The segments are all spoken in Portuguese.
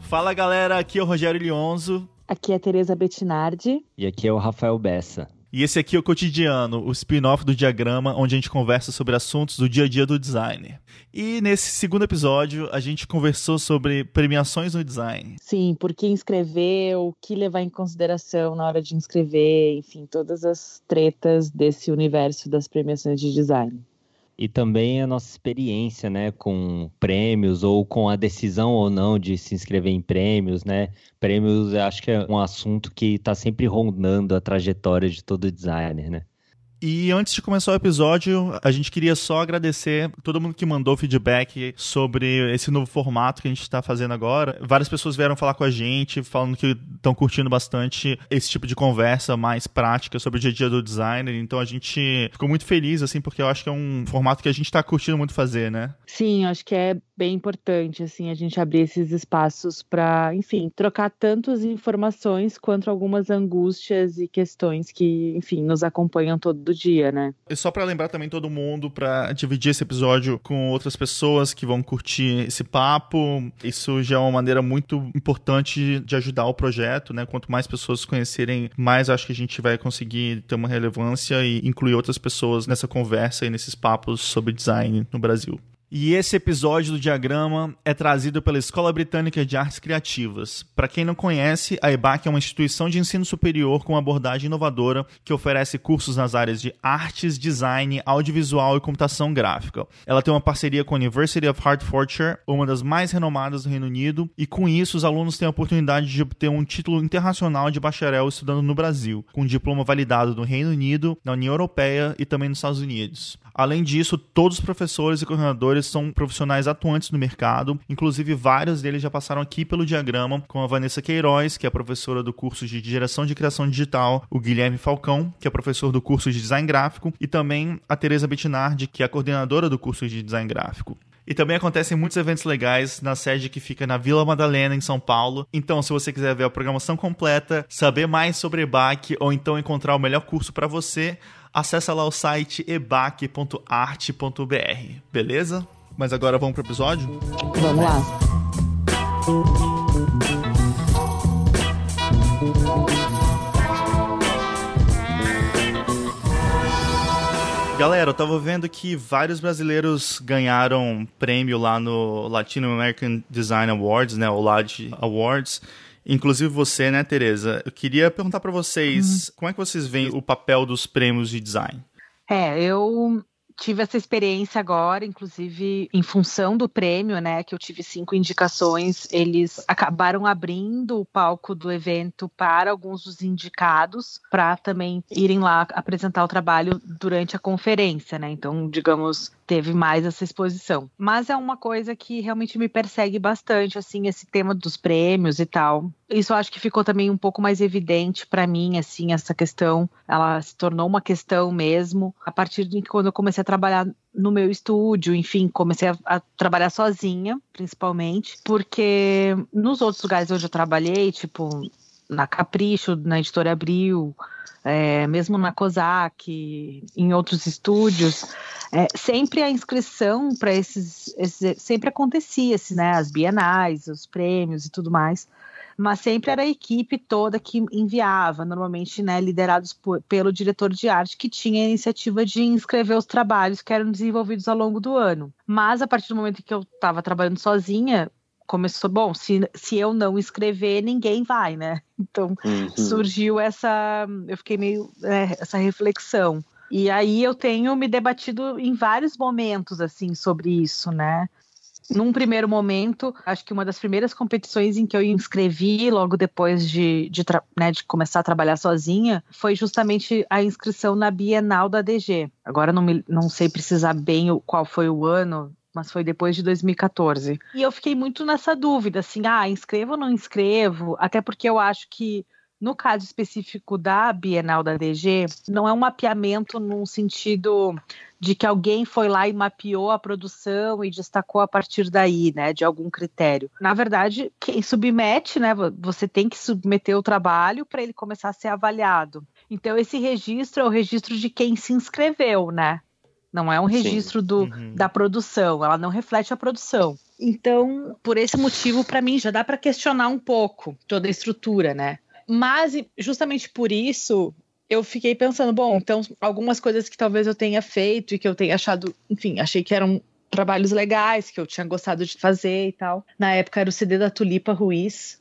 Fala galera, aqui é o Rogério Lionzo. Aqui é a Tereza Bettinardi. E aqui é o Rafael Bessa. E esse aqui é o Cotidiano, o spin-off do Diagrama, onde a gente conversa sobre assuntos do dia a dia do design. E nesse segundo episódio, a gente conversou sobre premiações no design. Sim, por que inscrever, o que levar em consideração na hora de inscrever, enfim, todas as tretas desse universo das premiações de design e também a nossa experiência, né, com prêmios ou com a decisão ou não de se inscrever em prêmios, né? Prêmios, acho que é um assunto que está sempre rondando a trajetória de todo designer, né? E antes de começar o episódio, a gente queria só agradecer todo mundo que mandou feedback sobre esse novo formato que a gente está fazendo agora. Várias pessoas vieram falar com a gente, falando que estão curtindo bastante esse tipo de conversa mais prática sobre o dia a dia do designer. Então a gente ficou muito feliz, assim, porque eu acho que é um formato que a gente está curtindo muito fazer, né? Sim, acho que é bem importante, assim, a gente abrir esses espaços para, enfim, trocar tantas informações quanto algumas angústias e questões que, enfim, nos acompanham todo dia, né? E só para lembrar também todo mundo para dividir esse episódio com outras pessoas que vão curtir esse papo. Isso já é uma maneira muito importante de ajudar o projeto, né? Quanto mais pessoas conhecerem, mais acho que a gente vai conseguir ter uma relevância e incluir outras pessoas nessa conversa e nesses papos sobre design no Brasil. E esse episódio do Diagrama é trazido pela Escola Britânica de Artes Criativas. Para quem não conhece, a EBAC é uma instituição de ensino superior com abordagem inovadora que oferece cursos nas áreas de artes, design, audiovisual e computação gráfica. Ela tem uma parceria com a University of Hertfordshire, uma das mais renomadas do Reino Unido, e com isso os alunos têm a oportunidade de obter um título internacional de bacharel estudando no Brasil, com um diploma validado no Reino Unido, na União Europeia e também nos Estados Unidos. Além disso, todos os professores e coordenadores são profissionais atuantes no mercado, inclusive vários deles já passaram aqui pelo diagrama, com a Vanessa Queiroz, que é professora do curso de Geração de Criação Digital, o Guilherme Falcão, que é professor do curso de Design Gráfico, e também a Teresa Bettinardi, que é a coordenadora do curso de Design Gráfico. E também acontecem muitos eventos legais na sede que fica na Vila Madalena, em São Paulo. Então, se você quiser ver a programação completa, saber mais sobre EBAC ou então encontrar o melhor curso para você, acessa lá o site ebac.art.br, beleza? Mas agora vamos pro episódio? Vamos lá. Galera, eu tava vendo que vários brasileiros ganharam prêmio lá no Latino American Design Awards, né, o LAD Awards. Inclusive você, né, Tereza? Eu queria perguntar para vocês, uhum. como é que vocês veem o papel dos prêmios de design? É, eu tive essa experiência agora, inclusive em função do prêmio, né, que eu tive cinco indicações, eles acabaram abrindo o palco do evento para alguns dos indicados, para também irem lá apresentar o trabalho durante a conferência, né? Então, digamos, teve mais essa exposição. Mas é uma coisa que realmente me persegue bastante, assim, esse tema dos prêmios e tal. Isso acho que ficou também um pouco mais evidente para mim, assim, essa questão, ela se tornou uma questão mesmo a partir de quando eu comecei a trabalhar no meu estúdio, enfim, comecei a, a, trabalhar sozinha, principalmente, porque nos outros lugares onde eu trabalhei, tipo na Capricho, na Editora Abril, é, mesmo na COSAC, em outros estúdios, é, sempre a inscrição para esses, esses, sempre acontecia, assim, né, as bienais, os prêmios e tudo mais, mas sempre era a equipe toda que enviava, normalmente né, liderados por, pelo diretor de arte, que tinha a iniciativa de inscrever os trabalhos que eram desenvolvidos ao longo do ano. Mas a partir do momento que eu estava trabalhando sozinha, começou, bom, se, se eu não escrever, ninguém vai, né? Então uhum. surgiu essa, eu fiquei meio, é, essa reflexão. E aí eu tenho me debatido em vários momentos, assim, sobre isso, né? Num primeiro momento, acho que uma das primeiras competições em que eu inscrevi logo depois de, de, né, de começar a trabalhar sozinha foi justamente a inscrição na Bienal da DG. Agora não, me, não sei precisar bem o, qual foi o ano, mas foi depois de 2014. E eu fiquei muito nessa dúvida, assim, ah, inscrevo ou não inscrevo? Até porque eu acho que No caso específico da Bienal da DG, não é um mapeamento num sentido de que alguém foi lá e mapeou a produção e destacou a partir daí, né, de algum critério. Na verdade, quem submete, né, você tem que submeter o trabalho para ele começar a ser avaliado. Então esse registro é o registro de quem se inscreveu, né? Não é um registro do, uhum. da produção, ela não reflete a produção. Então, por esse motivo, para mim, já dá para questionar um pouco toda a estrutura, né? Mas, justamente por isso, eu fiquei pensando, bom, então, algumas coisas que talvez eu tenha feito e que eu tenha achado, enfim, achei que eram trabalhos legais, que eu tinha gostado de fazer e tal. Na época era o CD da Tulipa Ruiz.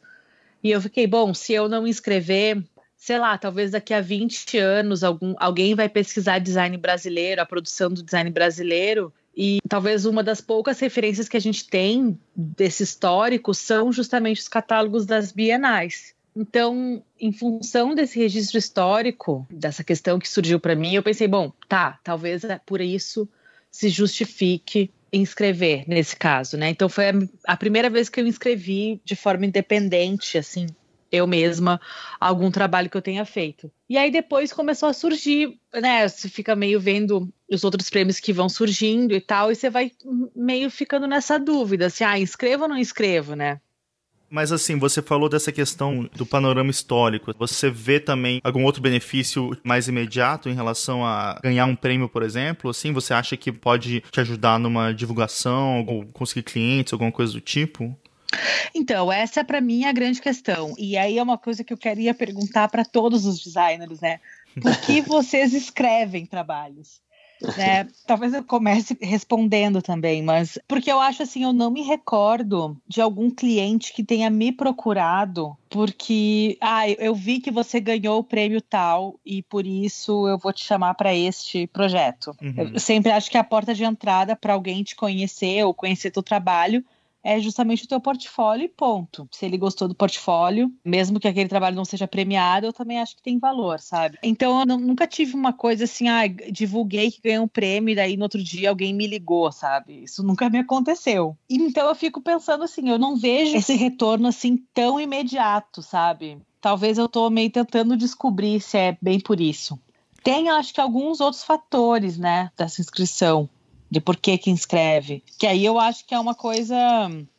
E eu fiquei, bom, se eu não inscrever, sei lá, talvez daqui a 20 anos algum, alguém vai pesquisar design brasileiro, a produção do design brasileiro, e talvez uma das poucas referências que a gente tem desse histórico são justamente os catálogos das bienais. Então, em função desse registro histórico, dessa questão que surgiu para mim, eu pensei, bom, tá, talvez é por isso se justifique inscrever nesse caso, né? Então foi a, a primeira vez que eu inscrevi de forma independente, assim, eu mesma algum trabalho que eu tenha feito. E aí depois começou a surgir, né? Você fica meio vendo os outros prêmios que vão surgindo e tal, e você vai meio ficando nessa dúvida, se ah, inscrevo ou não inscrevo, né? Mas assim, você falou dessa questão do panorama histórico. Você vê também algum outro benefício mais imediato em relação a ganhar um prêmio, por exemplo? Assim, você acha que pode te ajudar numa divulgação ou conseguir clientes, alguma coisa do tipo? Então, essa é para mim a grande questão. E aí é uma coisa que eu queria perguntar para todos os designers, né? Por que vocês escrevem trabalhos? Né? Talvez eu comece respondendo também, mas porque eu acho assim, eu não me recordo de algum cliente que tenha me procurado porque ah, eu vi que você ganhou o prêmio tal e por isso eu vou te chamar para este projeto. Uhum. Eu sempre acho que é a porta de entrada para alguém te conhecer ou conhecer teu trabalho é justamente o teu portfólio e ponto. Se ele gostou do portfólio, mesmo que aquele trabalho não seja premiado, eu também acho que tem valor, sabe? Então eu nunca tive uma coisa assim, ah, divulguei que ganhei um prêmio e daí no outro dia alguém me ligou, sabe? Isso nunca me aconteceu. Então eu fico pensando assim, eu não vejo esse retorno assim tão imediato, sabe? Talvez eu tô meio tentando descobrir se é bem por isso. Tem, acho que, alguns outros fatores, né, dessa inscrição de por que que inscreve. Que aí eu acho que é uma coisa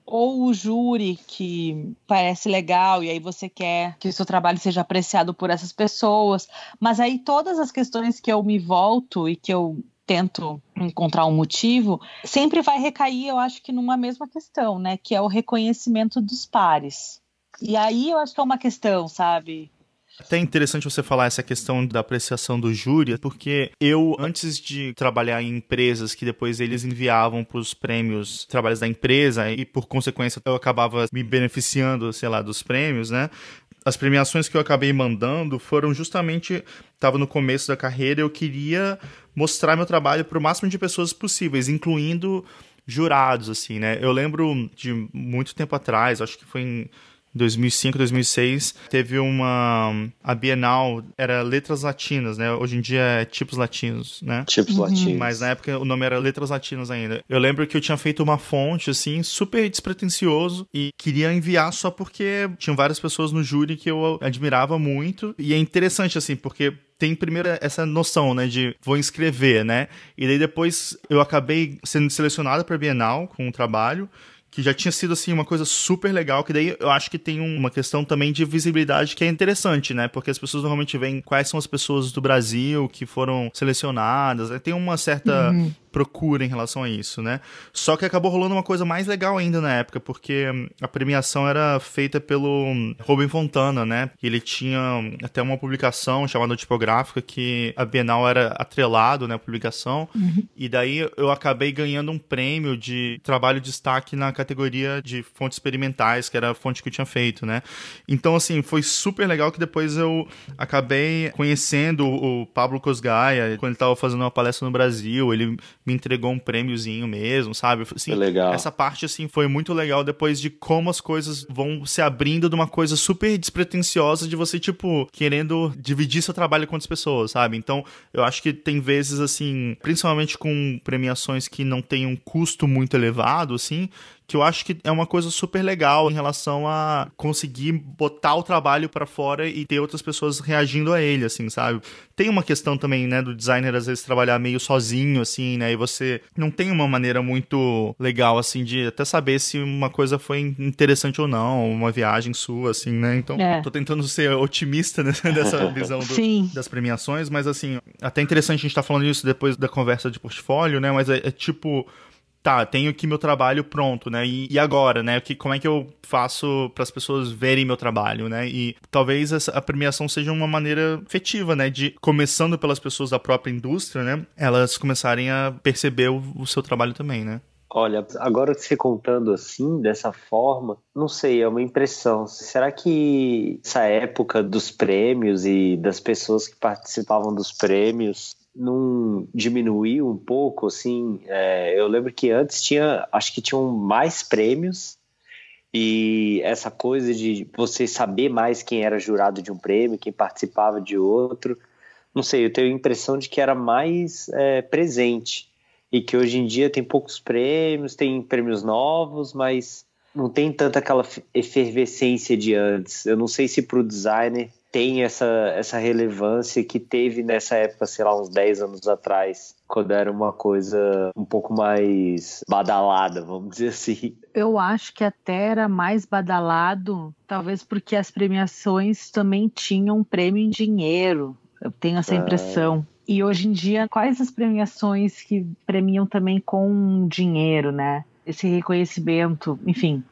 ou o júri que parece legal e aí você quer que o seu trabalho seja apreciado por essas pessoas, mas aí todas as questões que eu me volto e que eu tento encontrar um motivo, sempre vai recair, eu acho que numa mesma questão, né, que é o reconhecimento dos pares. E aí eu acho que é uma questão, sabe? Até interessante você falar essa questão da apreciação do júri, porque eu, antes de trabalhar em empresas que depois eles enviavam para os prêmios trabalhos da empresa e por consequência eu acabava me beneficiando, sei lá, dos prêmios, né? As premiações que eu acabei mandando foram justamente. Estava no começo da carreira, eu queria mostrar meu trabalho para o máximo de pessoas possíveis, incluindo jurados, assim, né? Eu lembro de muito tempo atrás, acho que foi em 2005, 2006, teve uma a Bienal era letras latinas, né? Hoje em dia é tipos latinos, né? Tipos uhum. latinos. Mas na época o nome era letras latinas ainda. Eu lembro que eu tinha feito uma fonte assim, super despretensioso e queria enviar só porque tinham várias pessoas no júri que eu admirava muito e é interessante assim, porque tem primeiro essa noção, né, de vou inscrever, né? E daí depois eu acabei sendo selecionado para Bienal com um trabalho que já tinha sido assim uma coisa super legal, que daí eu acho que tem uma questão também de visibilidade que é interessante, né? Porque as pessoas normalmente veem quais são as pessoas do Brasil que foram selecionadas, né? tem uma certa uhum procura em relação a isso, né? Só que acabou rolando uma coisa mais legal ainda na época, porque a premiação era feita pelo Robin Fontana, né? Ele tinha até uma publicação chamada Tipográfica que a Bienal era atrelado, né, a publicação. Uhum. E daí eu acabei ganhando um prêmio de trabalho de destaque na categoria de fontes experimentais, que era a fonte que eu tinha feito, né? Então, assim, foi super legal que depois eu acabei conhecendo o Pablo Cosgaia, quando ele estava fazendo uma palestra no Brasil, ele me entregou um prêmiozinho mesmo, sabe? Assim, legal. Essa parte, assim, foi muito legal depois de como as coisas vão se abrindo de uma coisa super despretensiosa de você, tipo, querendo dividir seu trabalho com outras pessoas, sabe? Então, eu acho que tem vezes, assim, principalmente com premiações que não têm um custo muito elevado, assim, que eu acho que é uma coisa super legal em relação a conseguir botar o trabalho para fora e ter outras pessoas reagindo a ele, assim, sabe? Tem uma questão também, né, do designer às vezes trabalhar meio sozinho, assim, né, e você não tem uma maneira muito legal, assim, de até saber se uma coisa foi interessante ou não, uma viagem sua, assim, né? Então, é. tô tentando ser otimista nessa visão do, das premiações, mas assim, até interessante a gente estar tá falando isso depois da conversa de portfólio, né? Mas é, é tipo tá, tenho aqui meu trabalho pronto, né? E, e agora, né? Que, como é que eu faço para as pessoas verem meu trabalho, né? E talvez essa, a premiação seja uma maneira efetiva, né? De, começando pelas pessoas da própria indústria, né? Elas começarem a perceber o, o seu trabalho também, né? Olha, agora você contando assim, dessa forma, não sei, é uma impressão. Será que essa época dos prêmios e das pessoas que participavam dos prêmios não diminuiu um pouco, assim? É, eu lembro que antes tinha, acho que tinham mais prêmios e essa coisa de você saber mais quem era jurado de um prêmio, quem participava de outro, não sei, eu tenho a impressão de que era mais é, presente e que hoje em dia tem poucos prêmios, tem prêmios novos, mas não tem tanta aquela efervescência de antes. Eu não sei se para o designer tem essa, essa relevância que teve nessa época, sei lá, uns 10 anos atrás, quando era uma coisa um pouco mais badalada, vamos dizer assim. Eu acho que até era mais badalado, talvez porque as premiações também tinham um prêmio em dinheiro. Eu tenho essa impressão. E hoje em dia, quais as premiações que premiam também com dinheiro, né? Esse reconhecimento, enfim.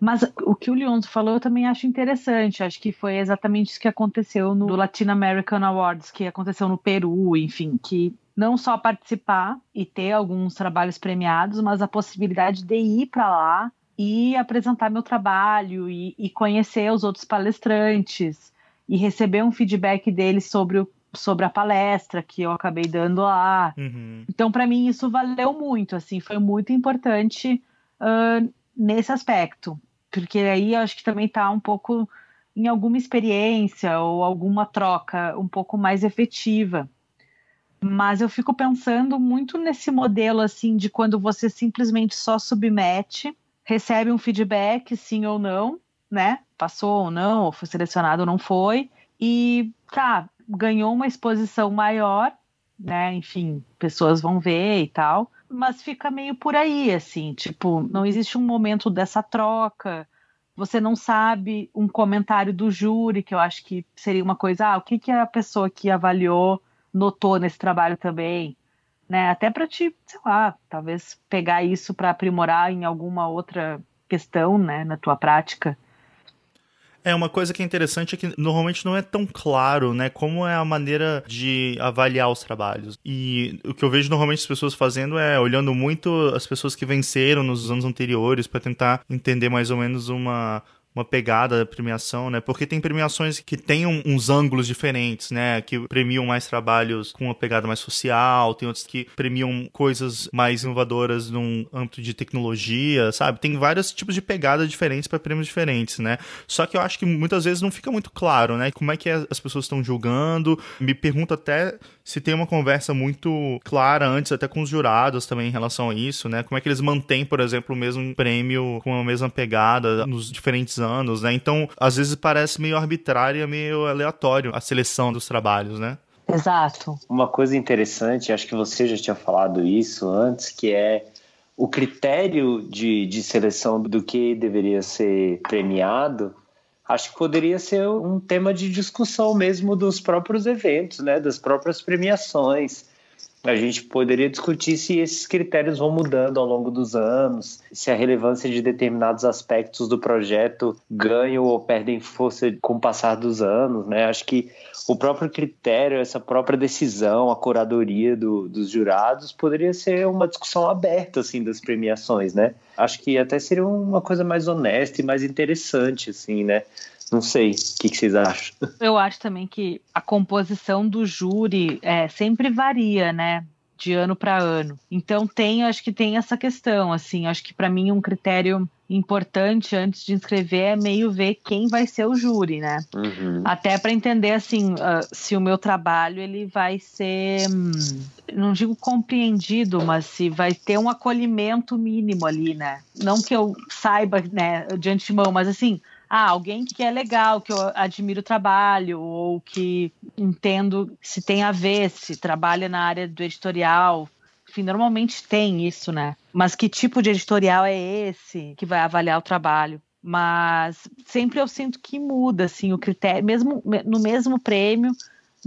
Mas o que o Leonzo falou eu também acho interessante. Acho que foi exatamente isso que aconteceu no Latin American Awards, que aconteceu no Peru, enfim, que não só participar e ter alguns trabalhos premiados, mas a possibilidade de ir para lá e apresentar meu trabalho e, e, conhecer os outros palestrantes e receber um feedback deles sobre o sobre a palestra que eu acabei dando lá. Uhum. Então, para mim, isso valeu muito, assim, foi muito importante uh, nesse aspecto, porque aí eu acho que também está um pouco em alguma experiência ou alguma troca um pouco mais efetiva. Mas eu fico pensando muito nesse modelo, assim, de quando você simplesmente só submete, recebe um feedback, sim ou não, né? Passou ou não, ou foi selecionado ou não foi, e tá, ganhou uma exposição maior, né? Enfim, pessoas vão ver e tal, mas fica meio por aí, assim, tipo, não existe um momento dessa troca. Você não sabe um comentário do júri, que eu acho que seria uma coisa, ah, o que, que a pessoa que avaliou notou nesse trabalho também, né? Até para te, sei lá, talvez pegar isso para aprimorar em alguma outra questão, né, na tua prática. É, uma coisa que é interessante é que normalmente não é tão claro, né, como é a maneira de avaliar os trabalhos. E o que eu vejo normalmente as pessoas fazendo é olhando muito as pessoas que venceram nos anos anteriores para tentar entender mais ou menos uma uma pegada da premiação, né? Porque tem premiações que têm um, uns ângulos diferentes, né? Que premiam mais trabalhos com uma pegada mais social, tem outros que premiam coisas mais inovadoras num âmbito de tecnologia, sabe? Tem vários tipos de pegada diferentes para prêmios diferentes, né? Só que eu acho que muitas vezes não fica muito claro, né? Como é que as pessoas estão julgando. Me pergunto até se tem uma conversa muito clara antes, até com os jurados também em relação a isso, né? Como é que eles mantêm, por exemplo, o mesmo prêmio com a mesma pegada nos diferentes né? Então, às vezes parece meio arbitrária, meio aleatório a seleção dos trabalhos, né? Exato. Uma coisa interessante, acho que você já tinha falado isso antes, que é o critério de, de seleção do que deveria ser premiado acho que poderia ser um tema de discussão mesmo dos próprios eventos, né, das próprias premiações. A gente poderia discutir se esses critérios vão mudando ao longo dos anos, se a relevância de determinados aspectos do projeto ganham ou perdem força com o passar dos anos, né? Acho que o próprio critério, essa própria decisão, a curadoria do, dos jurados poderia ser uma discussão aberta assim das premiações, né? Acho que até seria uma coisa mais honesta e mais interessante, assim, né? Não sei, o que, que, vocês acham? Eu acho também que a composição do júri é, sempre varia, né? de ano para ano. Então tem, acho que tem essa questão, assim, acho que para mim um critério importante antes de inscrever é meio ver quem vai ser o júri, né? Uhum. Até para entender assim uh, se o meu trabalho ele vai ser, hum, não digo compreendido, mas se vai ter um acolhimento mínimo ali, né? Não que eu saiba, né, de antemão, mas assim ah, alguém que é legal, que eu admiro o trabalho, ou que entendo se tem a ver, se trabalha na área do editorial. Enfim, normalmente tem isso, né? Mas que tipo de editorial é esse que vai avaliar o trabalho? Mas sempre eu sinto que muda, assim, o critério, mesmo no mesmo prêmio,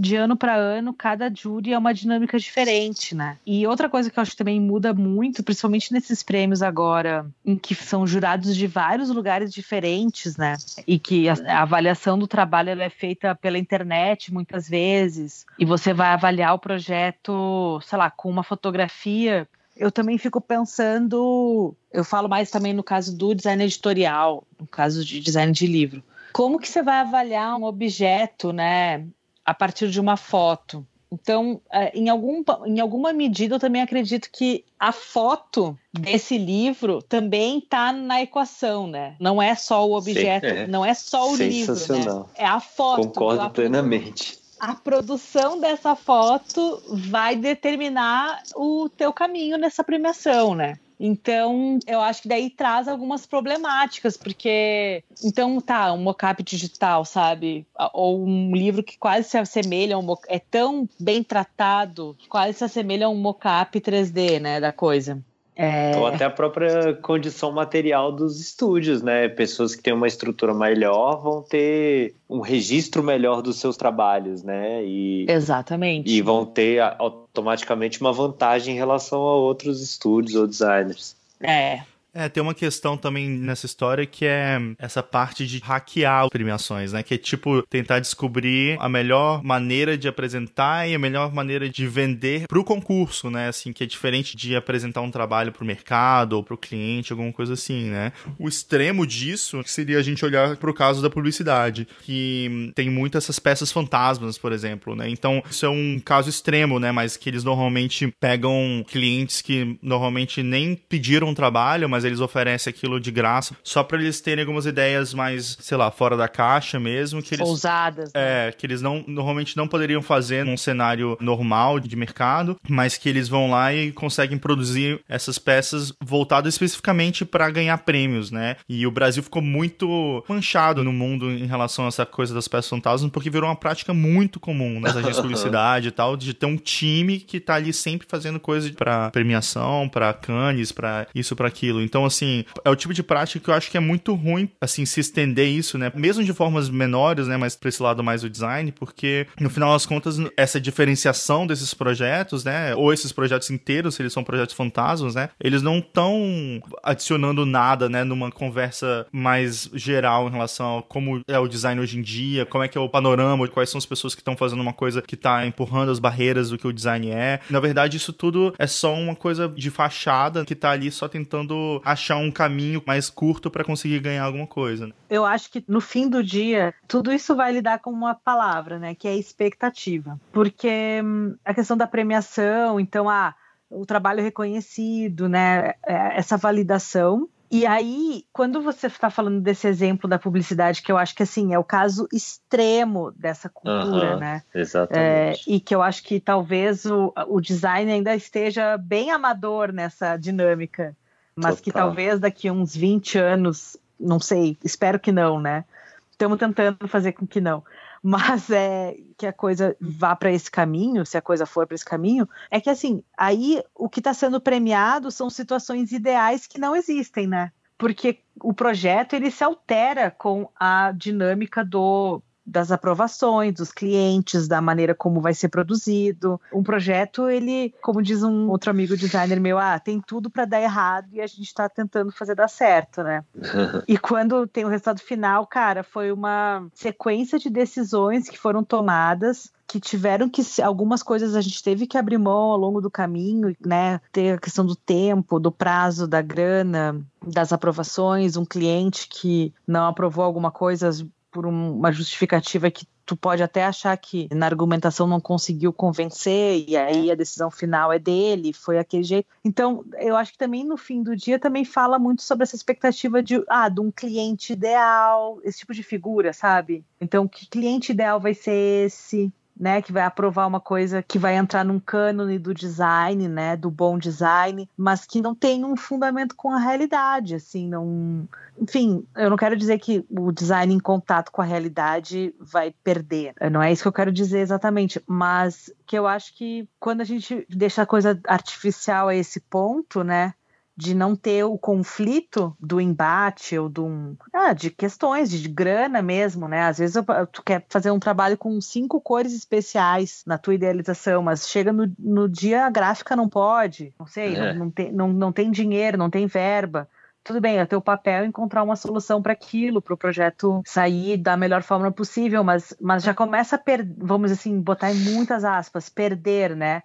de ano para ano, cada júri é uma dinâmica diferente, né? E outra coisa que eu acho que também muda muito, principalmente nesses prêmios agora, em que são jurados de vários lugares diferentes, né? E que a, a avaliação do trabalho é feita pela internet muitas vezes, e você vai avaliar o projeto, sei lá, com uma fotografia eu também fico pensando, eu falo mais também no caso do design editorial, no caso de design de livro. Como que você vai avaliar um objeto, né? A partir de uma foto. Então, é, em, algum, em alguma medida, eu também acredito que a foto desse livro também está na equação, né? Não é só o objeto, Sim, é. não é só o livro, né? É a foto. Concordo plenamente. A produção dessa foto vai determinar o teu caminho nessa premiação, né? Então, eu acho que daí traz algumas problemáticas, porque então tá, um mockup digital, sabe? Ou um livro que quase se assemelha a um é tão bem tratado, quase se assemelha a um mockup 3D, né, da coisa. É... Ou até a própria condição material dos estúdios, né? Pessoas que têm uma estrutura melhor vão ter um registro melhor dos seus trabalhos, né? E, Exatamente. E vão ter automaticamente uma vantagem em relação a outros estúdios ou designers. É, é, tem uma questão também nessa história que é essa parte de hackear premiações, né? Que é tipo tentar descobrir a melhor maneira de apresentar e a melhor maneira de vender pro concurso, né? Assim, que é diferente de apresentar um trabalho pro mercado ou pro cliente, alguma coisa assim, né? O extremo disso seria a gente olhar pro caso da publicidade, que tem muitas essas peças fantasmas, por exemplo, né? Então, isso é um caso extremo, né? Mas que eles normalmente pegam clientes que normalmente nem pediram trabalho, mas mas eles oferecem aquilo de graça, só para eles terem algumas ideias mais, sei lá, fora da caixa mesmo, que eles ousadas. Né? É, que eles não normalmente não poderiam fazer num cenário normal de mercado, mas que eles vão lá e conseguem produzir essas peças voltadas especificamente para ganhar prêmios, né? E o Brasil ficou muito manchado no mundo em relação a essa coisa das peças fantasmas, porque virou uma prática muito comum nas agências de publicidade e tal, de ter um time que tá ali sempre fazendo coisa para premiação, para canes, para isso, para aquilo. Então, assim, é o tipo de prática que eu acho que é muito ruim, assim, se estender isso, né? Mesmo de formas menores, né? Mas pra esse lado mais do design, porque no final das contas, essa diferenciação desses projetos, né? Ou esses projetos inteiros, se eles são projetos fantasmas, né? Eles não estão adicionando nada, né? Numa conversa mais geral em relação a como é o design hoje em dia, como é que é o panorama, quais são as pessoas que estão fazendo uma coisa que tá empurrando as barreiras do que o design é. Na verdade, isso tudo é só uma coisa de fachada que tá ali só tentando achar um caminho mais curto para conseguir ganhar alguma coisa. Né? Eu acho que no fim do dia, tudo isso vai lidar com uma palavra, né? Que é expectativa. Porque hum, a questão da premiação, então, ah, o trabalho reconhecido, né? É, essa validação e aí, quando você está falando desse exemplo da publicidade, que eu acho que assim é o caso extremo dessa cultura, uhum, né? Exatamente. É, e que eu acho que talvez o, o design ainda esteja bem amador nessa dinâmica mas Total. que talvez daqui a uns 20 anos, não sei, espero que não, né? Estamos tentando fazer com que não. Mas é que a coisa vá para esse caminho, se a coisa for para esse caminho, é que assim, aí o que está sendo premiado são situações ideais que não existem, né? Porque o projeto ele se altera com a dinâmica do das aprovações dos clientes, da maneira como vai ser produzido. Um projeto, ele, como diz um outro amigo designer meu, ah, tem tudo para dar errado e a gente está tentando fazer dar certo, né? e quando tem o resultado final, cara, foi uma sequência de decisões que foram tomadas que tiveram que algumas coisas a gente teve que abrir mão ao longo do caminho, né? Ter a questão do tempo, do prazo, da grana, das aprovações, um cliente que não aprovou alguma coisa por uma justificativa que tu pode até achar que na argumentação não conseguiu convencer e aí a decisão final é dele, foi aquele jeito. Então, eu acho que também no fim do dia também fala muito sobre essa expectativa de, ah, de um cliente ideal, esse tipo de figura, sabe? Então, que cliente ideal vai ser esse? Né, que vai aprovar uma coisa que vai entrar num cânone do design, né, do bom design, mas que não tem um fundamento com a realidade, assim, não, enfim, eu não quero dizer que o design em contato com a realidade vai perder, não é isso que eu quero dizer exatamente, mas que eu acho que quando a gente deixa a coisa artificial a esse ponto, né, de não ter o conflito do embate ou do, ah, de questões de grana mesmo, né? Às vezes tu quer fazer um trabalho com cinco cores especiais na tua idealização, mas chega no, no dia a gráfica não pode, não sei, é. não, não, tem, não, não tem dinheiro, não tem verba tudo bem, é teu papel encontrar uma solução para aquilo, para o projeto sair da melhor forma possível, mas, mas já começa a perder, vamos assim, botar em muitas aspas, perder, né?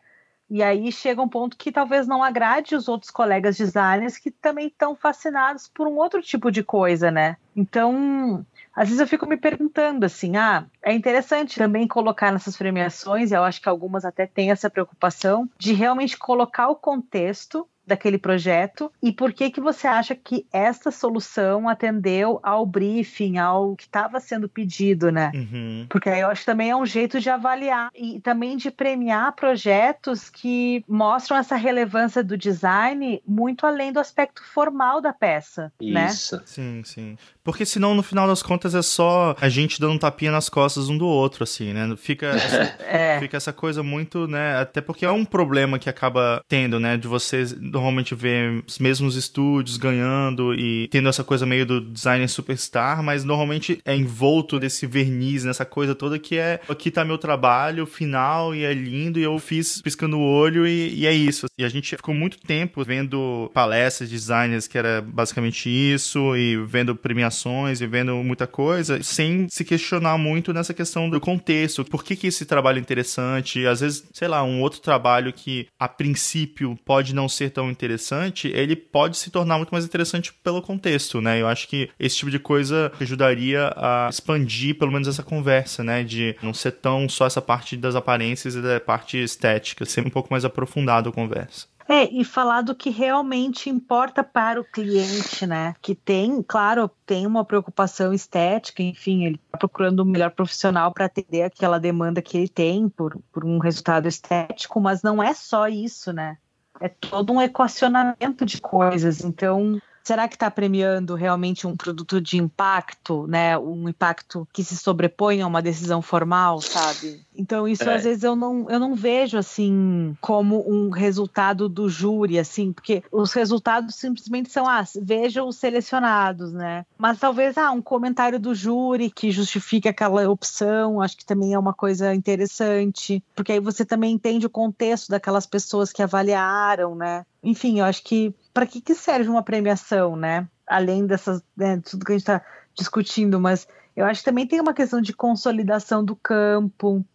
E aí chega um ponto que talvez não agrade os outros colegas designers que também estão fascinados por um outro tipo de coisa, né? Então, às vezes eu fico me perguntando assim, ah, é interessante também colocar nessas premiações, eu acho que algumas até têm essa preocupação de realmente colocar o contexto daquele projeto e por que que você acha que esta solução atendeu ao briefing, ao que estava sendo pedido, né? Uhum. Porque aí eu acho que também é um jeito de avaliar e também de premiar projetos que mostram essa relevância do design muito além do aspecto formal da peça, né? Isso. né? Sim, sim. Porque senão, no final das contas, é só a gente dando um tapinha nas costas um do outro, assim, né? Fica essa, é. fica essa coisa muito, né? Até porque é um problema que acaba tendo, né? De você normalmente ver os mesmos estúdios ganhando e tendo essa coisa meio do designer superstar, mas normalmente é envolto desse verniz, nessa coisa toda que é aqui tá meu trabalho final e é lindo e eu fiz piscando o olho e, e é isso. E a gente ficou muito tempo vendo palestras de designers que era basicamente isso e vendo premiações informações e vendo muita coisa, sem se questionar muito nessa questão do contexto. Por que, que esse trabalho é interessante? Às vezes, sei lá, um outro trabalho que a princípio pode não ser tão interessante, ele pode se tornar muito mais interessante pelo contexto, né? Eu acho que esse tipo de coisa ajudaria a expandir pelo menos essa conversa, né? De não ser tão só essa parte das aparências e da parte estética, ser um pouco mais aprofundado a conversa. É, e falar do que realmente importa para o cliente, né? Que tem, claro, tem uma preocupação estética, enfim, ele está procurando o melhor profissional para atender aquela demanda que ele tem por, por um resultado estético, mas não é só isso, né? É todo um equacionamento de coisas. Então, será que está premiando realmente um produto de impacto, né? Um impacto que se sobrepõe a uma decisão formal, sabe? Então isso é. às vezes eu não, eu não vejo assim como um resultado do júri, assim, porque os resultados simplesmente são, ah, veja os selecionados, né? Mas talvez, ah, um comentário do júri que justifique aquela opção, acho que também é uma coisa interessante, porque aí você também entende o contexto daquelas pessoas que avaliaram, né? Enfim, eu acho que para que, que serve uma premiação, né? Além dessas, né, tudo que a gente está discutindo, mas eu acho que também tem uma questão de consolidação do campo,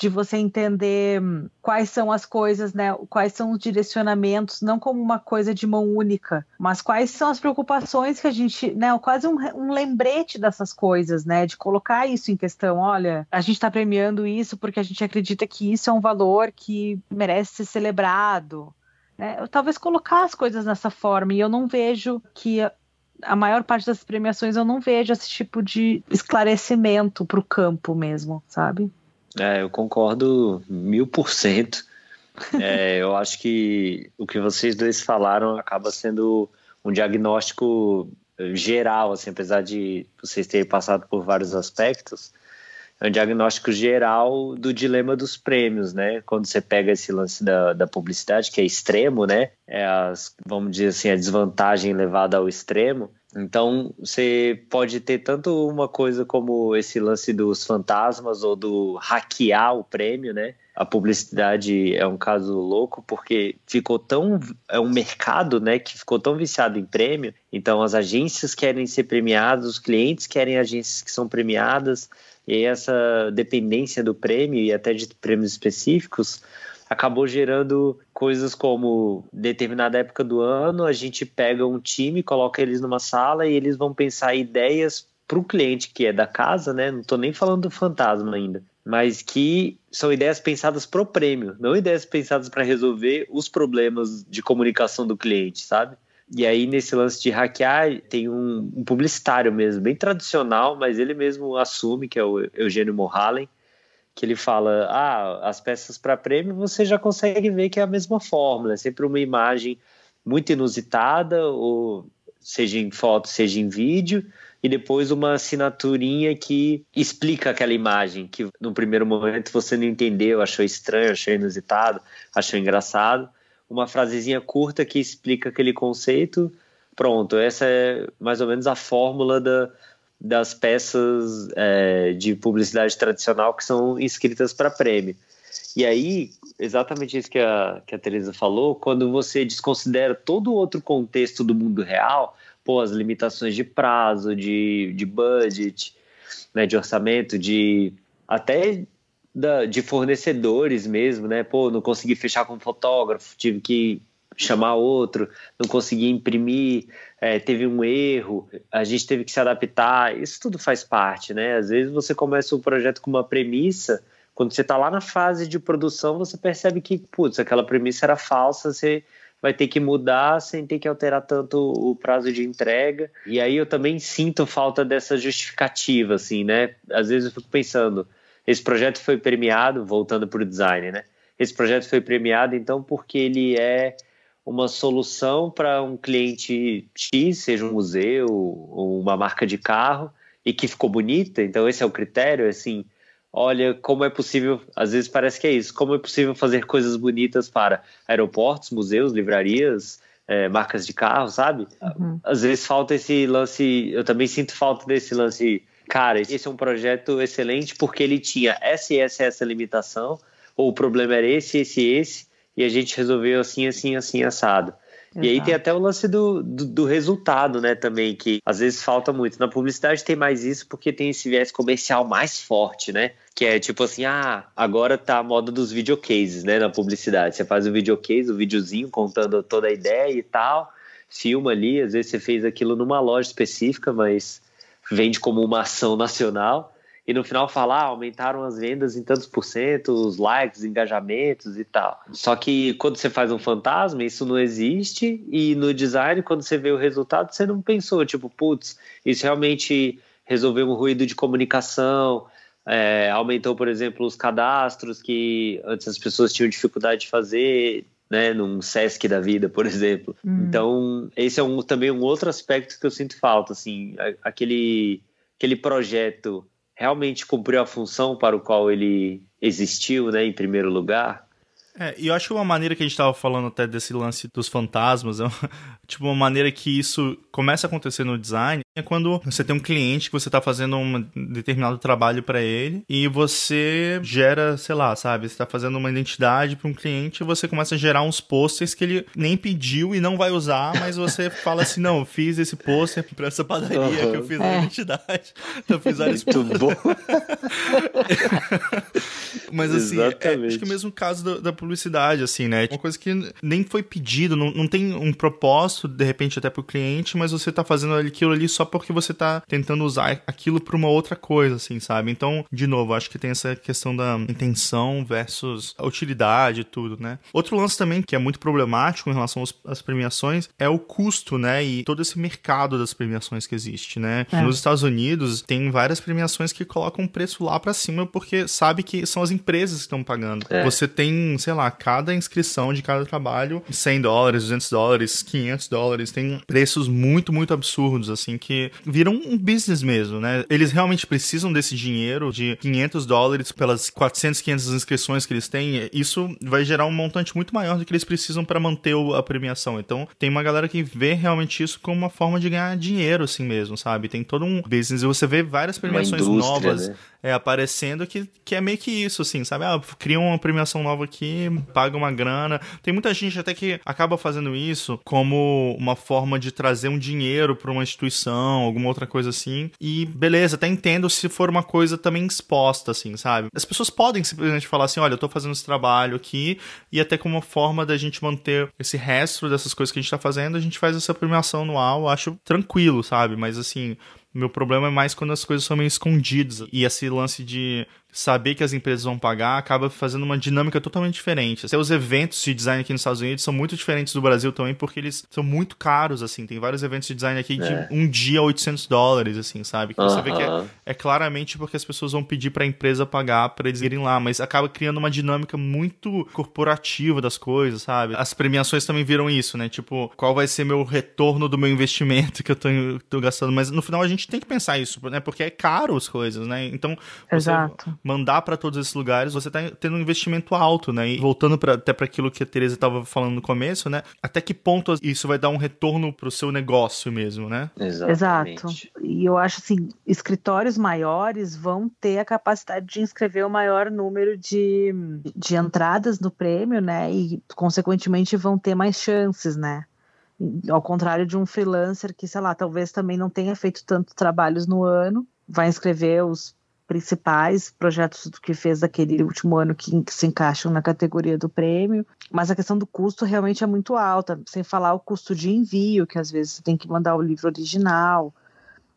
de você entender quais são as coisas, né? Quais são os direcionamentos, não como uma coisa de mão única, mas quais são as preocupações que a gente, né? Quase um, um lembrete dessas coisas, né? De colocar isso em questão. Olha, a gente está premiando isso porque a gente acredita que isso é um valor que merece ser celebrado. Né? Talvez colocar as coisas dessa forma, e eu não vejo que a maior parte das premiações eu não vejo esse tipo de esclarecimento para o campo mesmo, sabe? É, eu concordo mil por cento. É, eu acho que o que vocês dois falaram acaba sendo um diagnóstico geral, assim, apesar de vocês terem passado por vários aspectos, é um diagnóstico geral do dilema dos prêmios, né? Quando você pega esse lance da, da publicidade, que é extremo, né? É as, vamos dizer assim, a desvantagem levada ao extremo. Então, você pode ter tanto uma coisa como esse lance dos fantasmas ou do hackear o prêmio, né? A publicidade é um caso louco porque ficou tão é um mercado, né, que ficou tão viciado em prêmio. Então, as agências querem ser premiadas, os clientes querem agências que são premiadas. E essa dependência do prêmio e até de prêmios específicos acabou gerando coisas como determinada época do ano a gente pega um time, coloca eles numa sala e eles vão pensar ideias para o cliente que é da casa, né? Não estou nem falando do fantasma ainda, mas que são ideias pensadas pro prêmio, não ideias pensadas para resolver os problemas de comunicação do cliente, sabe? E aí, nesse lance de hackear, tem um, um publicitário mesmo, bem tradicional, mas ele mesmo assume, que é o Eugênio Mohalen, que ele fala: ah, as peças para prêmio você já consegue ver que é a mesma fórmula, é sempre uma imagem muito inusitada, ou seja em foto, seja em vídeo, e depois uma assinaturinha que explica aquela imagem que no primeiro momento você não entendeu, achou estranho, achou inusitado, achou engraçado. Uma frasezinha curta que explica aquele conceito. Pronto, essa é mais ou menos a fórmula da, das peças é, de publicidade tradicional que são inscritas para prêmio. E aí, exatamente isso que a, que a Teresa falou, quando você desconsidera todo o outro contexto do mundo real, pô, as limitações de prazo, de, de budget, né, de orçamento, de até da, de fornecedores mesmo, né? Pô, não consegui fechar com fotógrafo, tive que chamar outro, não consegui imprimir, é, teve um erro, a gente teve que se adaptar. Isso tudo faz parte, né? Às vezes você começa o projeto com uma premissa, quando você está lá na fase de produção, você percebe que, putz, aquela premissa era falsa, você vai ter que mudar sem ter que alterar tanto o prazo de entrega. E aí eu também sinto falta dessa justificativa, assim, né? Às vezes eu fico pensando, esse projeto foi premiado, voltando para o design, né? Esse projeto foi premiado, então, porque ele é uma solução para um cliente X, seja um museu ou uma marca de carro, e que ficou bonita, então esse é o critério, assim, olha como é possível, às vezes parece que é isso, como é possível fazer coisas bonitas para aeroportos, museus, livrarias, é, marcas de carro, sabe? Uhum. Às vezes falta esse lance, eu também sinto falta desse lance, cara, esse é um projeto excelente porque ele tinha essa e essa, essa limitação, ou o problema era esse, esse, esse, e a gente resolveu assim, assim, assim, assado. Exato. E aí tem até o lance do, do, do, resultado, né, também, que às vezes falta muito. Na publicidade tem mais isso porque tem esse viés comercial mais forte, né? Que é tipo assim, ah, agora tá a moda dos videocases, né, na publicidade. Você faz o videocase, o videozinho contando toda a ideia e tal, filma ali, às vezes você fez aquilo numa loja específica, mas vende como uma ação nacional e no final falar ah, aumentaram as vendas em tantos por cento, os likes, engajamentos e tal. Só que quando você faz um fantasma, isso não existe e no design, quando você vê o resultado, você não pensou, tipo, putz, isso realmente resolveu um ruído de comunicação, é, aumentou, por exemplo, os cadastros que antes as pessoas tinham dificuldade de fazer, né, num Sesc da vida, por exemplo. Uhum. Então, esse é um, também um outro aspecto que eu sinto falta, assim, aquele, aquele projeto realmente cumpriu a função para o qual ele existiu, né, em primeiro lugar. É, e eu acho que uma maneira que a gente estava falando até desse lance dos fantasmas, é uma, tipo uma maneira que isso começa a acontecer no design é quando você tem um cliente que você está fazendo um determinado trabalho para ele e você gera, sei lá, sabe, você está fazendo uma identidade para um cliente e você começa a gerar uns posters que ele nem pediu e não vai usar, mas você fala assim, não, eu fiz esse pôster para essa padaria uhum. que eu fiz é. a identidade, então eu fiz vários Muito bom. mas assim, é, acho que é o mesmo caso da, da publicidade, assim, né? Uma coisa que nem foi pedido, não, não tem um propósito, de repente, até pro cliente, mas você tá fazendo aquilo ali só porque você tá tentando usar aquilo pra uma outra coisa, assim, sabe? Então, de novo, acho que tem essa questão da intenção versus a utilidade e tudo, né? Outro lance também que é muito problemático em relação às premiações é o custo, né? E todo esse mercado das premiações que existe, né? É. Nos Estados Unidos, tem várias premiações que colocam o preço lá para cima porque sabe que são as empresas que estão pagando. É. Você tem, sei lá, cada inscrição de cada trabalho, 100 dólares, 200 dólares, 500 dólares, tem preços muito, muito absurdos, assim, que viram um business mesmo, né? Eles realmente precisam desse dinheiro de 500 dólares pelas 400, 500 inscrições que eles têm. Isso vai gerar um montante muito maior do que eles precisam para manter a premiação. Então, tem uma galera que vê realmente isso como uma forma de ganhar dinheiro, assim mesmo, sabe? Tem todo um business e você vê várias premiações novas. Né? É, aparecendo que, que é meio que isso, assim, sabe? Ah, cria uma premiação nova aqui, paga uma grana. Tem muita gente até que acaba fazendo isso como uma forma de trazer um dinheiro para uma instituição, alguma outra coisa assim. E beleza, até entendo se for uma coisa também exposta, assim, sabe? As pessoas podem simplesmente falar assim: olha, eu tô fazendo esse trabalho aqui, e até como uma forma da gente manter esse resto dessas coisas que a gente tá fazendo, a gente faz essa premiação anual, acho tranquilo, sabe? Mas assim Meu problema é mais quando as coisas são meio escondidas. E esse lance de saber que as empresas vão pagar acaba fazendo uma dinâmica totalmente diferente. Até os eventos de design aqui nos Estados Unidos são muito diferentes do Brasil também, porque eles são muito caros, assim. Tem vários eventos de design aqui de é. um dia 800 dólares, assim, sabe? Que uh -huh. você vê que é, é, claramente porque as pessoas vão pedir para a empresa pagar para eles irem lá, mas acaba criando uma dinâmica muito corporativa das coisas, sabe? As premiações também viram isso, né? Tipo, qual vai ser meu retorno do meu investimento que eu tô, tô gastando? Mas no final a gente tem que pensar isso, né? Porque é caro as coisas, né? Então, Exato mandar para todos esses lugares, você tá tendo um investimento alto, né? E voltando pra, até para aquilo que a Teresa estava falando no começo, né? Até que ponto isso vai dar um retorno pro seu negócio mesmo, né? Exatamente. Exato. E eu acho assim, escritórios maiores vão ter a capacidade de inscrever o maior número de, de entradas no prêmio, né? E consequentemente vão ter mais chances, né? Ao contrário de um freelancer que, sei lá, talvez também não tenha feito tantos trabalhos no ano, vai inscrever os principais projetos do que fez daquele último ano que, que, se encaixam na categoria do prêmio, mas a questão do custo realmente é muito alta, sem falar o custo de envio, que às vezes você tem que mandar o livro original,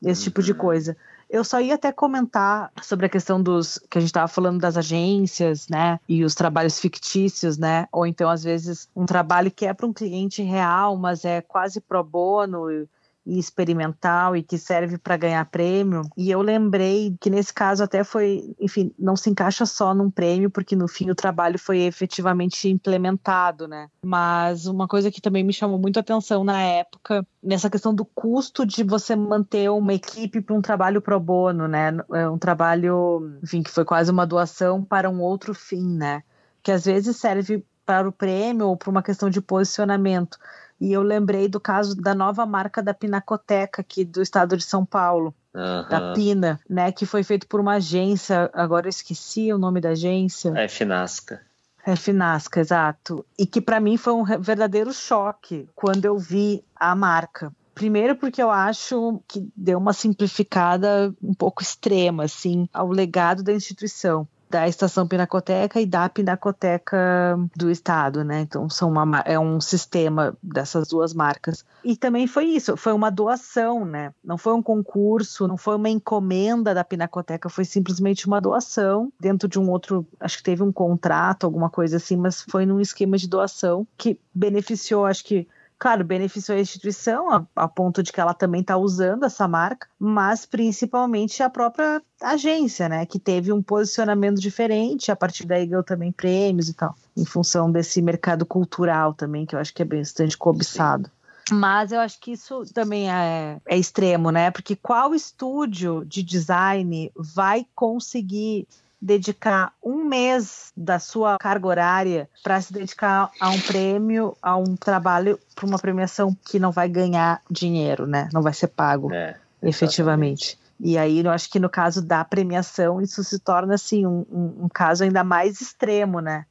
esse uhum. tipo de uhum. coisa. Eu só ia até comentar sobre a questão dos que a gente estava falando das agências, né, e os trabalhos fictícios, né, ou então às vezes um trabalho que é para um cliente real, mas é quase pro bono e experimental e que serve para ganhar prêmio. E eu lembrei que nesse caso até foi, enfim, não se encaixa só num prêmio, porque no fim o trabalho foi efetivamente implementado, né? Mas uma coisa que também me chamou muito atenção na época, nessa questão do custo de você manter uma equipe para um trabalho pro bono, né? É um trabalho, enfim, que foi quase uma doação para um outro fim, né? Que às vezes serve para o prêmio ou para uma questão de posicionamento e eu lembrei do caso da nova marca da Pinacoteca aqui do estado de São Paulo. Uhum. Da Pina, né? Que foi feito por uma agência, agora eu esqueci o nome da agência. É Finasca. É Finasca, exato. E que para mim foi um verdadeiro choque quando eu vi a marca. Primeiro porque eu acho que deu uma simplificada um pouco extrema, assim, ao legado da instituição da Estação Pinacoteca e da Pinacoteca do Estado, né? Então são uma, é um sistema dessas duas marcas. E também foi isso, foi uma doação, né? Não foi um concurso, não foi uma encomenda da Pinacoteca, foi simplesmente uma doação dentro de um outro, acho que teve um contrato, alguma coisa assim, mas foi num esquema de doação que beneficiou, acho que claro, beneficiou a instituição a, a ponto de que ela também está usando essa marca, mas principalmente a própria agência, né, que teve um posicionamento diferente, a partir daí ganhou também prêmios e tal, em função desse mercado cultural também, que eu acho que é bastante cobiçado. Sim. Mas eu acho que isso também é, é, extremo, né? Porque qual estúdio de design vai conseguir dedicar um mês da sua carga horária para se dedicar a um prêmio, a um trabalho, para uma premiação que não vai ganhar dinheiro, né? Não vai ser pago é, efetivamente. E aí, eu acho que no caso da premiação, isso se torna assim um, um, um caso ainda mais extremo, né?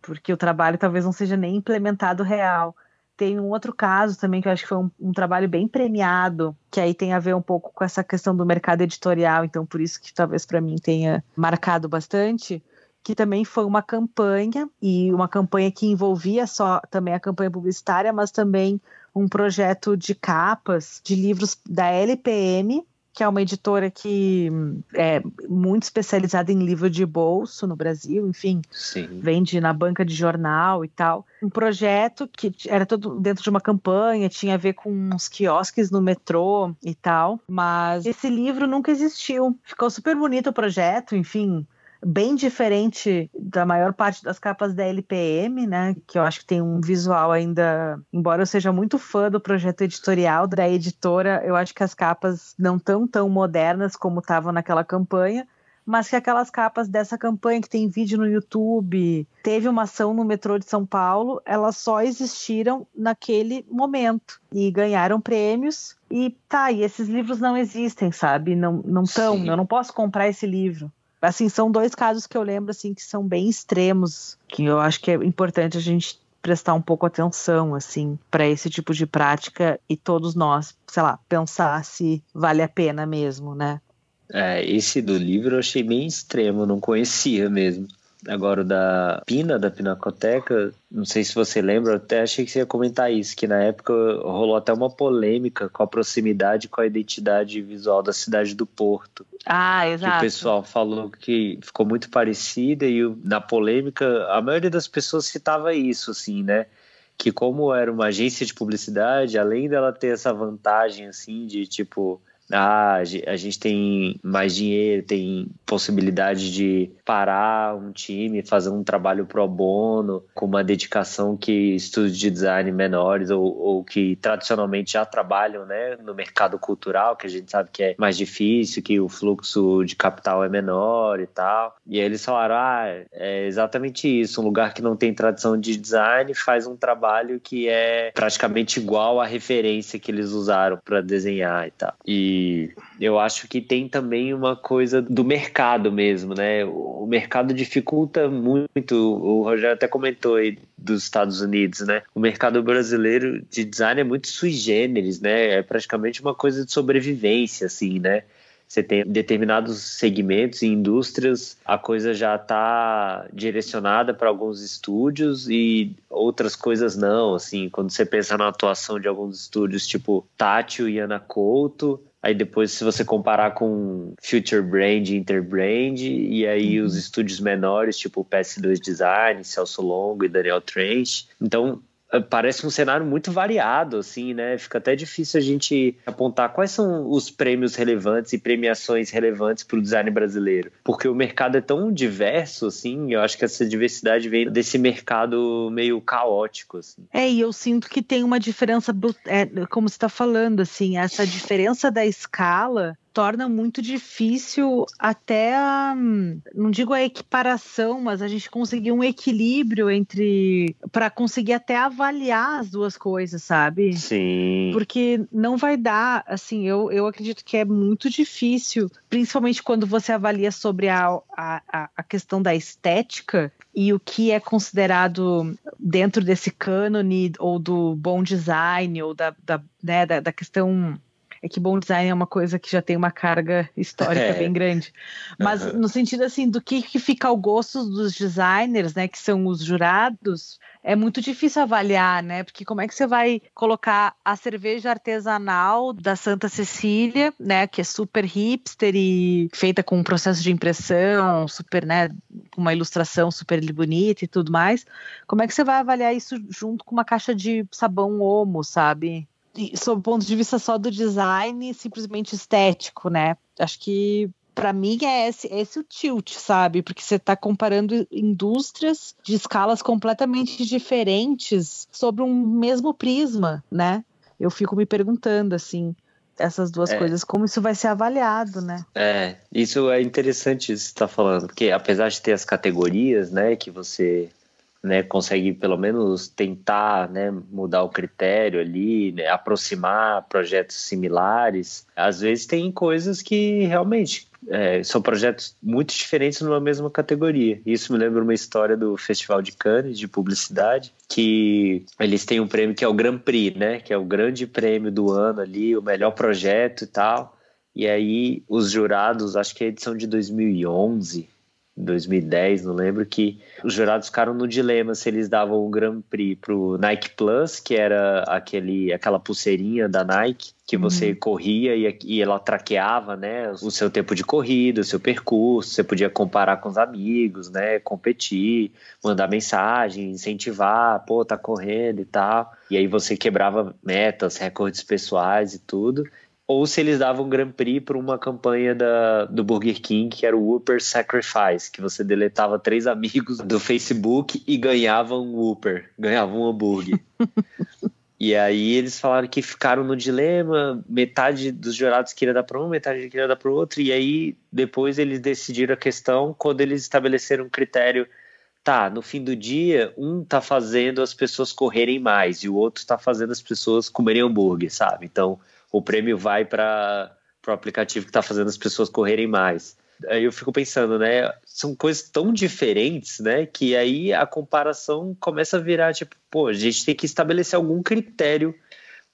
Porque o trabalho talvez não seja nem implementado real. Tem um outro caso também que eu acho que foi um, um, trabalho bem premiado, que aí tem a ver um pouco com essa questão do mercado editorial, então por isso que talvez para mim tenha marcado bastante, que também foi uma campanha e uma campanha que envolvia só também a campanha publicitária, mas também um projeto de capas de livros da LPM que é uma editora que é muito especializada em livro de bolso no Brasil, enfim, Sim. vende na banca de jornal e tal. Um projeto que era todo dentro de uma campanha, tinha a ver com uns quiosques no metrô e tal, mas esse livro nunca existiu. Ficou super bonito o projeto, enfim, bem diferente da maior parte das capas da LPM, né? Que eu acho que tem um visual ainda, embora eu seja muito fã do projeto editorial da editora, eu acho que as capas não tão tão modernas como estavam naquela campanha. Mas que aquelas capas dessa campanha que tem vídeo no YouTube, teve uma ação no metrô de São Paulo, elas só existiram naquele momento e ganharam prêmios. E tá, e esses livros não existem, sabe? Não não estão, eu não posso comprar esse livro assim, são dois casos que eu lembro assim que são bem extremos, que eu acho que é importante a gente prestar um pouco atenção assim para esse tipo de prática e todos nós, sei lá, pensar se vale a pena mesmo, né? É, esse do livro eu achei bem extremo, não conhecia mesmo. Agora da Pina, da Pinacoteca, não sei se você lembra, até achei que você ia comentar isso, que na época rolou até uma polêmica com a proximidade com a identidade visual da cidade do Porto. Ah, exato. Que o pessoal falou que ficou muito parecida e na polêmica a maioria das pessoas citava isso, assim, né? Que como era uma agência de publicidade, além dela ter essa vantagem, assim, de tipo ah, a gente tem mais dinheiro, tem possibilidade de parar um time, fazer um trabalho pro bono, com uma dedicação que estúdios de design menores ou, ou, que tradicionalmente já trabalham né, no mercado cultural, que a gente sabe que é mais difícil, que o fluxo de capital é menor e tal. E aí eles falaram: ah, é exatamente isso, um lugar que não tem tradição de design faz um trabalho que é praticamente igual à referência que eles usaram para desenhar e tal. E eu acho que tem também uma coisa do mercado mesmo, né? O mercado dificulta muito. O Rogério até comentou aí dos Estados Unidos, né? O mercado brasileiro de design é muito sui generis, né? É praticamente uma coisa de sobrevivência, assim, né? Você tem determinados segmentos e indústrias, a coisa já está direcionada para alguns estúdios e outras coisas não. Assim, quando você pensa na atuação de alguns estúdios, tipo Tátil e Ana Couto, Aí depois, se você comparar com Future Brand, Interbrand, e aí uhum. os estúdios menores, tipo PS2 Design, Celso Longo e Daniel Trench. Então, parece um cenário muito variado, assim, né? Fica até difícil a gente apontar quais são os prêmios relevantes e premiações relevantes para o design brasileiro, porque o mercado é tão diverso, assim. Eu acho que essa diversidade vem desse mercado meio caótico, assim. É, e eu sinto que tem uma diferença, é, como você está falando, assim, essa diferença da escala torna muito difícil até a, não digo a equiparação, mas a gente conseguir um equilíbrio entre para conseguir até avaliar as duas coisas, sabe? Sim. Porque não vai dar, assim, eu, eu acredito que é muito difícil, principalmente quando você avalia sobre a, a, a questão da estética e o que é considerado dentro desse cânone ou do bom design ou da, da, né, da, da questão é que bom design é uma coisa que já tem uma carga histórica é. bem grande. Mas uhum. no sentido assim, do que, que fica ao gosto dos designers, né, que são os jurados, é muito difícil avaliar, né? Porque como é que você vai colocar a cerveja artesanal da Santa Cecília, né, que é super hipster e feita com um processo de impressão, super, né, com uma ilustração super bonita e tudo mais. Como é que você vai avaliar isso junto com uma caixa de sabão Omo, sabe? Sob o ponto de vista só do design, simplesmente estético, né? Acho que para mim é esse, esse o tilt, sabe? Porque você está comparando indústrias de escalas completamente diferentes sobre um mesmo prisma, né? Eu fico me perguntando assim, essas duas é. coisas, como isso vai ser avaliado, né? É, isso é interessante isso que você está falando, porque apesar de ter as categorias, né, que você né, consegue pelo menos tentar né, mudar o critério ali, né, aproximar projetos similares. Às vezes tem coisas que realmente é, são projetos muito diferentes numa mesma categoria. Isso me lembra uma história do Festival de Cannes de publicidade, que eles têm um prêmio que é o Grand Prix, né, que é o grande prêmio do ano ali, o melhor projeto e tal. E aí os jurados, acho que é a edição de 2011, 2010, não lembro, que os jurados ficaram no dilema se eles davam o Grand Prix pro Nike Plus, que era aquele, aquela pulseirinha da Nike, que uhum. você corria e, e, ela traqueava, né, o seu tempo de corrida, o seu percurso, você podia comparar com os amigos, né, competir, mandar mensagem, incentivar, pô, tá correndo e tal. E aí você quebrava metas, recordes pessoais e tudo ou se eles davam Grand Prix para uma campanha da, do Burger King, que era o Whopper Sacrifice, que você deletava três amigos do Facebook e ganhava um Whopper, ganhava um hambúrguer. e aí eles falaram que ficaram no dilema, metade dos jurados queria dar para um, metade queria dar para o outro, e aí depois eles decidiram a questão quando eles estabeleceram um critério tá, no fim do dia, um tá fazendo as pessoas correrem mais e o outro tá fazendo as pessoas comerem hambúrguer, sabe? Então, o prêmio vai para o aplicativo que está fazendo as pessoas correrem mais. Aí eu fico pensando, né? São coisas tão diferentes, né? Que aí a comparação começa a virar tipo, pô, a gente tem que estabelecer algum critério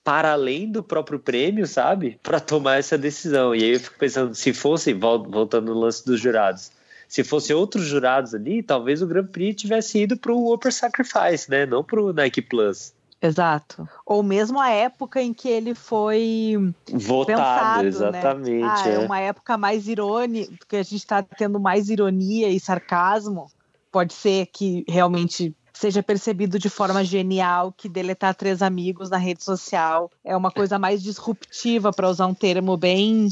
para além do próprio prêmio, sabe? Para tomar essa decisão. E aí eu fico pensando, se fosse, voltando no lance dos jurados, Se fosse outros jurados ali, talvez o Grand Prix tivesse ido para o Upper Sacrifice, né? Não para o Nike Plus. Exato. Ou mesmo a época em que ele foi votado, pensado, né? exatamente. Né? Ah, é. é uma época mais irônica, que a gente está tendo mais ironia e sarcasmo. Pode ser que realmente seja percebido de forma genial que deletar três amigos na rede social é uma coisa mais disruptiva, para usar um termo bem.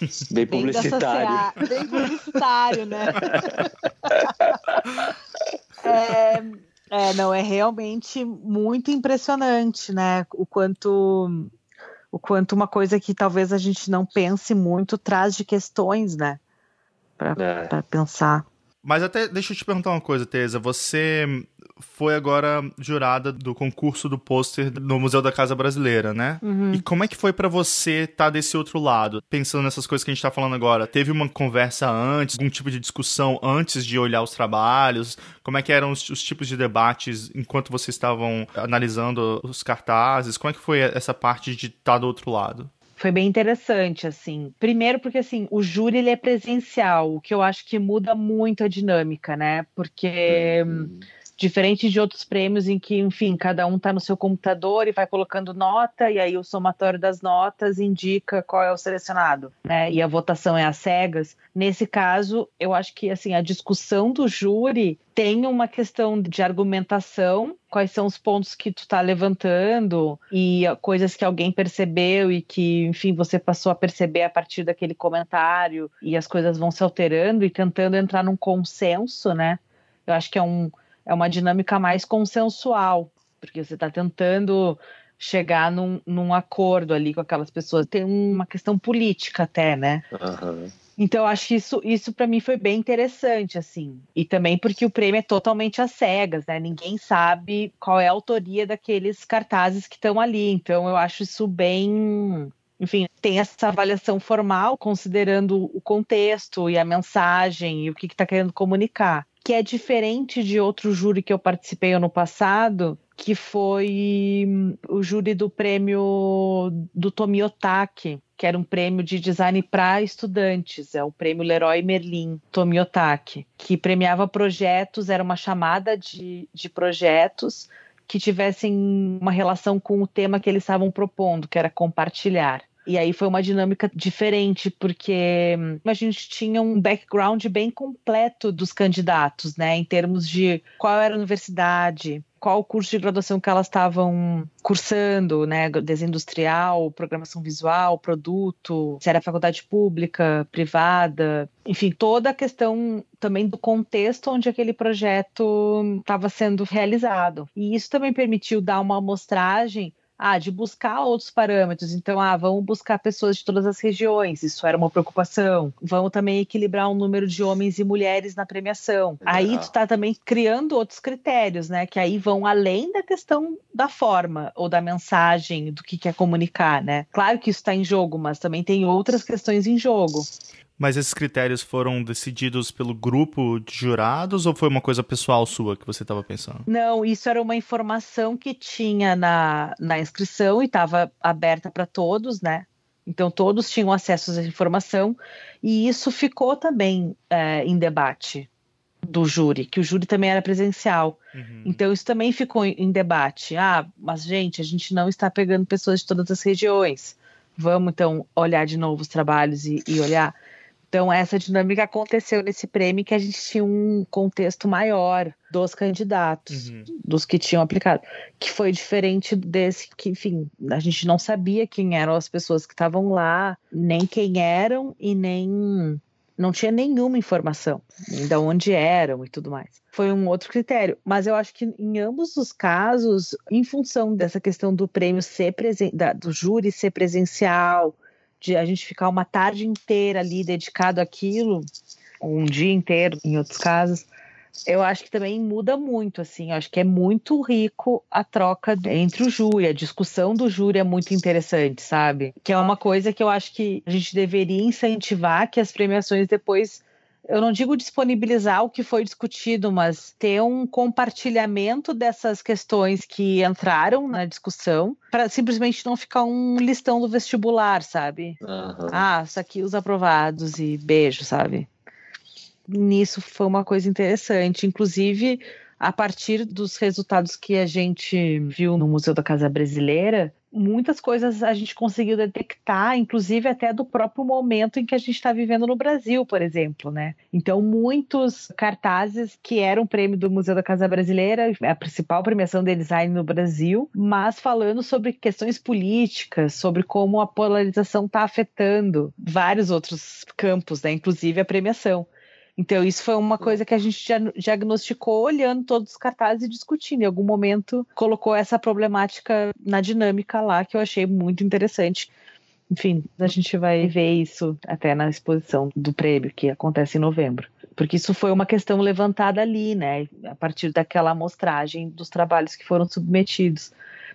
Bem publicitário. Bem, bem publicitário, né? é, é, não, é realmente muito impressionante, né? O quanto. O quanto uma coisa que talvez a gente não pense muito traz de questões, né? Para é. pensar. Mas até deixa eu te perguntar uma coisa, Teza. Você foi agora jurada do concurso do pôster no Museu da Casa Brasileira, né? Uhum. E como é que foi para você estar tá desse outro lado? Pensando nessas coisas que a gente tá falando agora, teve uma conversa antes, algum tipo de discussão antes de olhar os trabalhos? Como é que eram os, os tipos de debates enquanto vocês estavam analisando os cartazes? Como é que foi essa parte de estar tá do outro lado? Foi bem interessante, assim. Primeiro porque, assim, o júri, ele é presencial, o que eu acho que muda muito a dinâmica, né? Porque... Uhum Diferente de outros prêmios em que, enfim, cada um está no seu computador e vai colocando nota, e aí o somatório das notas indica qual é o selecionado, né? E a votação é às cegas. Nesse caso, eu acho que assim, a discussão do júri tem uma questão de argumentação, quais são os pontos que tu está levantando e coisas que alguém percebeu e que, enfim, você passou a perceber a partir daquele comentário e as coisas vão se alterando e tentando entrar num consenso, né? Eu acho que é um é uma dinâmica mais consensual, porque você está tentando chegar num, num, acordo ali com aquelas pessoas. Tem uma questão política até, né? Uhum. Então, eu acho que isso, isso para mim foi bem interessante, assim. E também porque o prêmio é totalmente às cegas, né? Ninguém sabe qual é a autoria daqueles cartazes que estão ali. Então, eu acho isso bem. Enfim, tem essa avaliação formal, considerando o contexto e a mensagem e o que está que querendo comunicar que é diferente de outro júri que eu participei ano passado, que foi hum, o júri do prêmio do Tomiotaki, que era um prêmio de design para estudantes, é o prêmio Leroy Merlin Tomiotaki, que premiava projetos, era uma chamada de, de projetos que tivessem uma relação com o tema que eles estavam propondo, que era compartilhar. E aí foi uma dinâmica diferente, porque hum, a gente tinha um background bem completo dos candidatos, né? Em termos de qual era a universidade, qual o curso de graduação que elas estavam cursando, né? Desenho industrial, programação visual, produto, se era faculdade pública, privada, enfim, toda a questão também do contexto onde aquele projeto estava sendo realizado. E isso também permitiu dar uma amostragem ah, de buscar outros parâmetros. Então, ah, vamos buscar pessoas de todas as regiões, isso era uma preocupação. Vamos também equilibrar o número de homens e mulheres na premiação. Aí tu tá também criando outros critérios, né? Que aí vão além da questão da forma ou da mensagem, do que quer comunicar, né? Claro que isso está em jogo, mas também tem outras questões em jogo. Mas esses critérios foram decididos pelo grupo de jurados ou foi uma coisa pessoal sua que você estava pensando? Não, isso era uma informação que tinha na, na inscrição e estava aberta para todos, né? Então todos tinham acesso a essa informação e isso ficou também é, em debate do júri, que o júri também era presencial. Uhum. Então isso também ficou em debate. Ah, mas gente, a gente não está pegando pessoas de todas as regiões. Vamos então olhar de novo os trabalhos e, e olhar. Então, essa dinâmica aconteceu nesse prêmio que a gente tinha um contexto maior dos candidatos, uhum. dos que tinham aplicado, que foi diferente desse que, enfim, a gente não sabia quem eram as pessoas que estavam lá, nem quem eram e nem não tinha nenhuma informação, de onde eram e tudo mais. Foi um outro critério, mas eu acho que em ambos os casos, em função dessa questão do prêmio ser presen do júri ser presencial, de a gente ficar uma tarde inteira ali dedicado àquilo, um dia inteiro, em outros casos, eu acho que também muda muito, assim, eu acho que é muito rico a troca entre o júri, a discussão do júri é muito interessante, sabe? Que é uma coisa que eu acho que a gente deveria incentivar que as premiações depois eu não digo disponibilizar o que foi discutido, mas ter um compartilhamento dessas questões que entraram na discussão, para simplesmente não ficar um listão do vestibular, sabe? Uhum. Ah, isso aqui os aprovados e beijo, sabe? nisso foi uma coisa interessante. Inclusive, a partir dos resultados que a gente viu no Museu da Casa Brasileira, muitas coisas a gente conseguiu detectar, inclusive até do próprio momento em que a gente está vivendo no Brasil, por exemplo, né? Então, muitos cartazes que eram prêmio do Museu da Casa Brasileira, a principal premiação de design no Brasil, mas falando sobre questões políticas, sobre como a polarização está afetando vários outros campos, né? Inclusive a premiação. Então, isso foi uma coisa que a gente diagnosticou olhando todos os cartazes e discutindo. Em algum momento, colocou essa problemática na dinâmica lá, que eu achei muito interessante. Enfim, a gente vai ver isso até na exposição do prêmio, que acontece em novembro. Porque isso foi uma questão levantada ali, né? A partir daquela amostragem dos trabalhos que foram submetidos.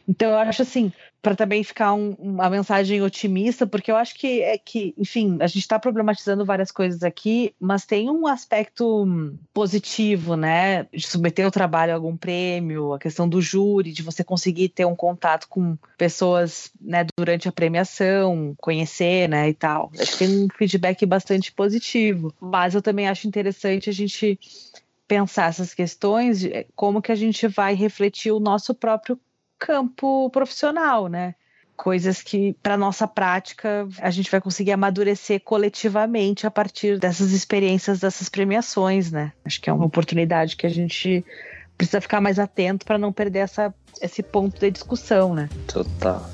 Então, eu acho assim, para também ficar um, uma mensagem otimista, porque eu acho que é que, enfim, a gente está problematizando várias coisas aqui, mas tem um aspecto positivo, né? De submeter o trabalho a algum prêmio, a questão do júri, de você conseguir ter um contato com pessoas, né, durante a premiação, conhecer, né, e tal. Acho que tem um feedback bastante positivo. Mas eu também acho interessante a gente pensar essas questões, como que a gente vai refletir o nosso próprio campo profissional, né? Coisas que, para nossa prática, a gente vai conseguir amadurecer coletivamente a partir dessas experiências, dessas premiações, né? Acho que é uma oportunidade que a gente precisa ficar mais atento para não perder essa, esse ponto de discussão, né? Total.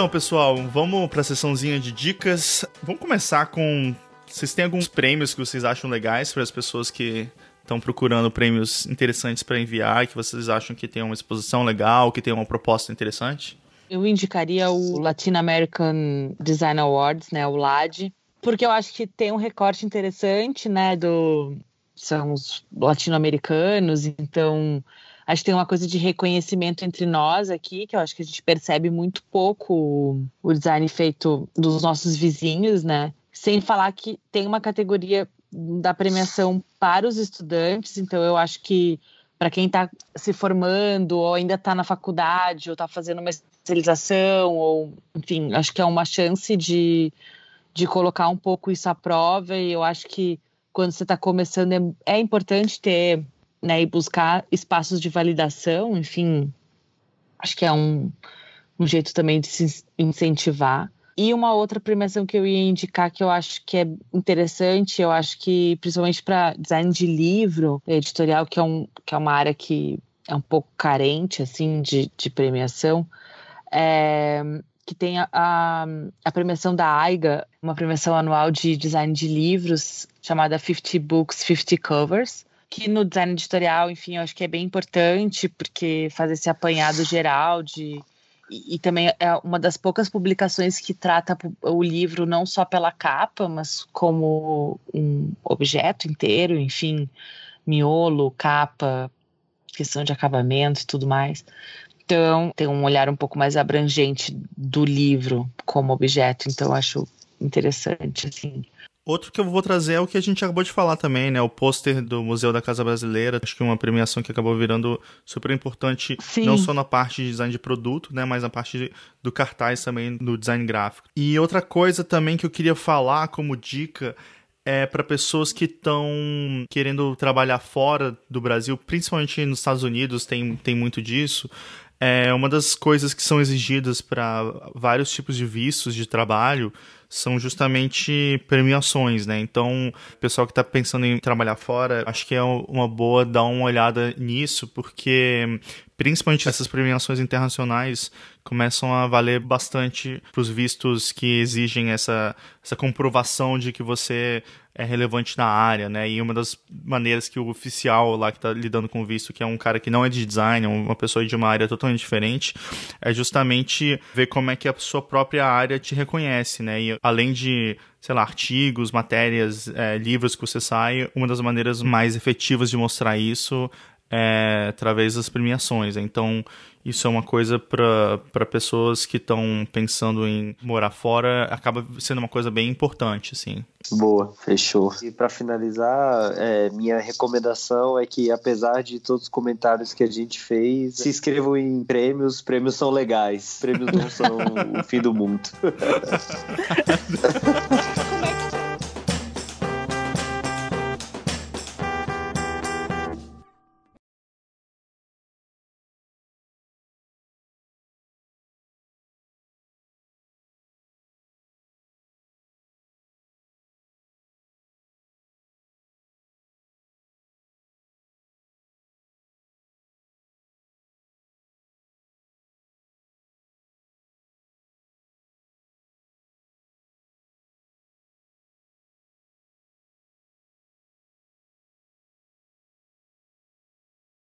Então, pessoal, vamos para a sessãozinha de dicas. Vamos começar com. Vocês têm alguns prêmios que vocês acham legais para as pessoas que estão procurando prêmios interessantes para enviar, que vocês acham que tem uma exposição legal, que tem uma proposta interessante? Eu indicaria o Latin American Design Awards, né, o LAD, porque eu acho que tem um recorte interessante, né, do são os latino-americanos, então Acho que tem uma coisa de reconhecimento entre nós aqui, que eu acho que a gente percebe muito pouco o design feito dos nossos vizinhos, né? Sem falar que tem uma categoria da premiação para os estudantes, então eu acho que para quem está se formando ou ainda está na faculdade ou está fazendo uma especialização ou enfim, acho que é uma chance de, de colocar um pouco isso à prova e eu acho que quando você está começando é, é importante ter né, e buscar espaços de validação, enfim, acho que é um, um jeito também de se incentivar. E uma outra premiação que eu ia indicar que eu acho que é interessante, eu acho que principalmente para design de livro, editorial, que é, um, que é uma área que é um pouco carente assim de, de premiação, é, que tem a, a, a, premiação da AIGA, uma premiação anual de design de livros chamada 50 Books, 50 Covers, que no design editorial, enfim, eu acho que é bem importante, porque faz esse apanhado geral de. E, e também é uma das poucas publicações que trata o livro não só pela capa, mas como um objeto inteiro, enfim, miolo, capa, questão de acabamento e tudo mais. Então, tem um olhar um pouco mais abrangente do livro como objeto, então acho interessante, assim. Outro que eu vou trazer é o que a gente acabou de falar também, né? O pôster do Museu da Casa Brasileira. Acho que uma premiação que acabou virando super importante, Sim. não só na parte de design de produto, né? Mas na parte do cartaz também, do design gráfico. E outra coisa também que eu queria falar como dica é para pessoas que estão querendo trabalhar fora do Brasil, principalmente nos Estados Unidos, tem, tem muito disso. É uma das coisas que são exigidas para vários tipos de vistos de trabalho são justamente premiações, né? Então, o pessoal que está pensando em trabalhar fora, acho que é uma boa dar uma olhada nisso, porque principalmente essas premiações internacionais começam a valer bastante para os vistos que exigem essa, essa comprovação de que você é relevante na área, né? E uma das maneiras que o oficial lá que está lidando com o visto, que é um cara que não é de design, é uma pessoa de uma área totalmente diferente, é justamente ver como é que a sua própria área te reconhece, né? E além de sei lá, artigos, matérias, é, livros que você sai, uma das maneiras mais efetivas de mostrar isso é, através das premiações. Então, isso é uma coisa para pessoas que estão pensando em morar fora, acaba sendo uma coisa bem importante, assim. Boa, fechou. E para finalizar, é, minha recomendação é que, apesar de todos os comentários que a gente fez, se inscrevam em prêmios, prêmios são legais, prêmios não são o fim do mundo.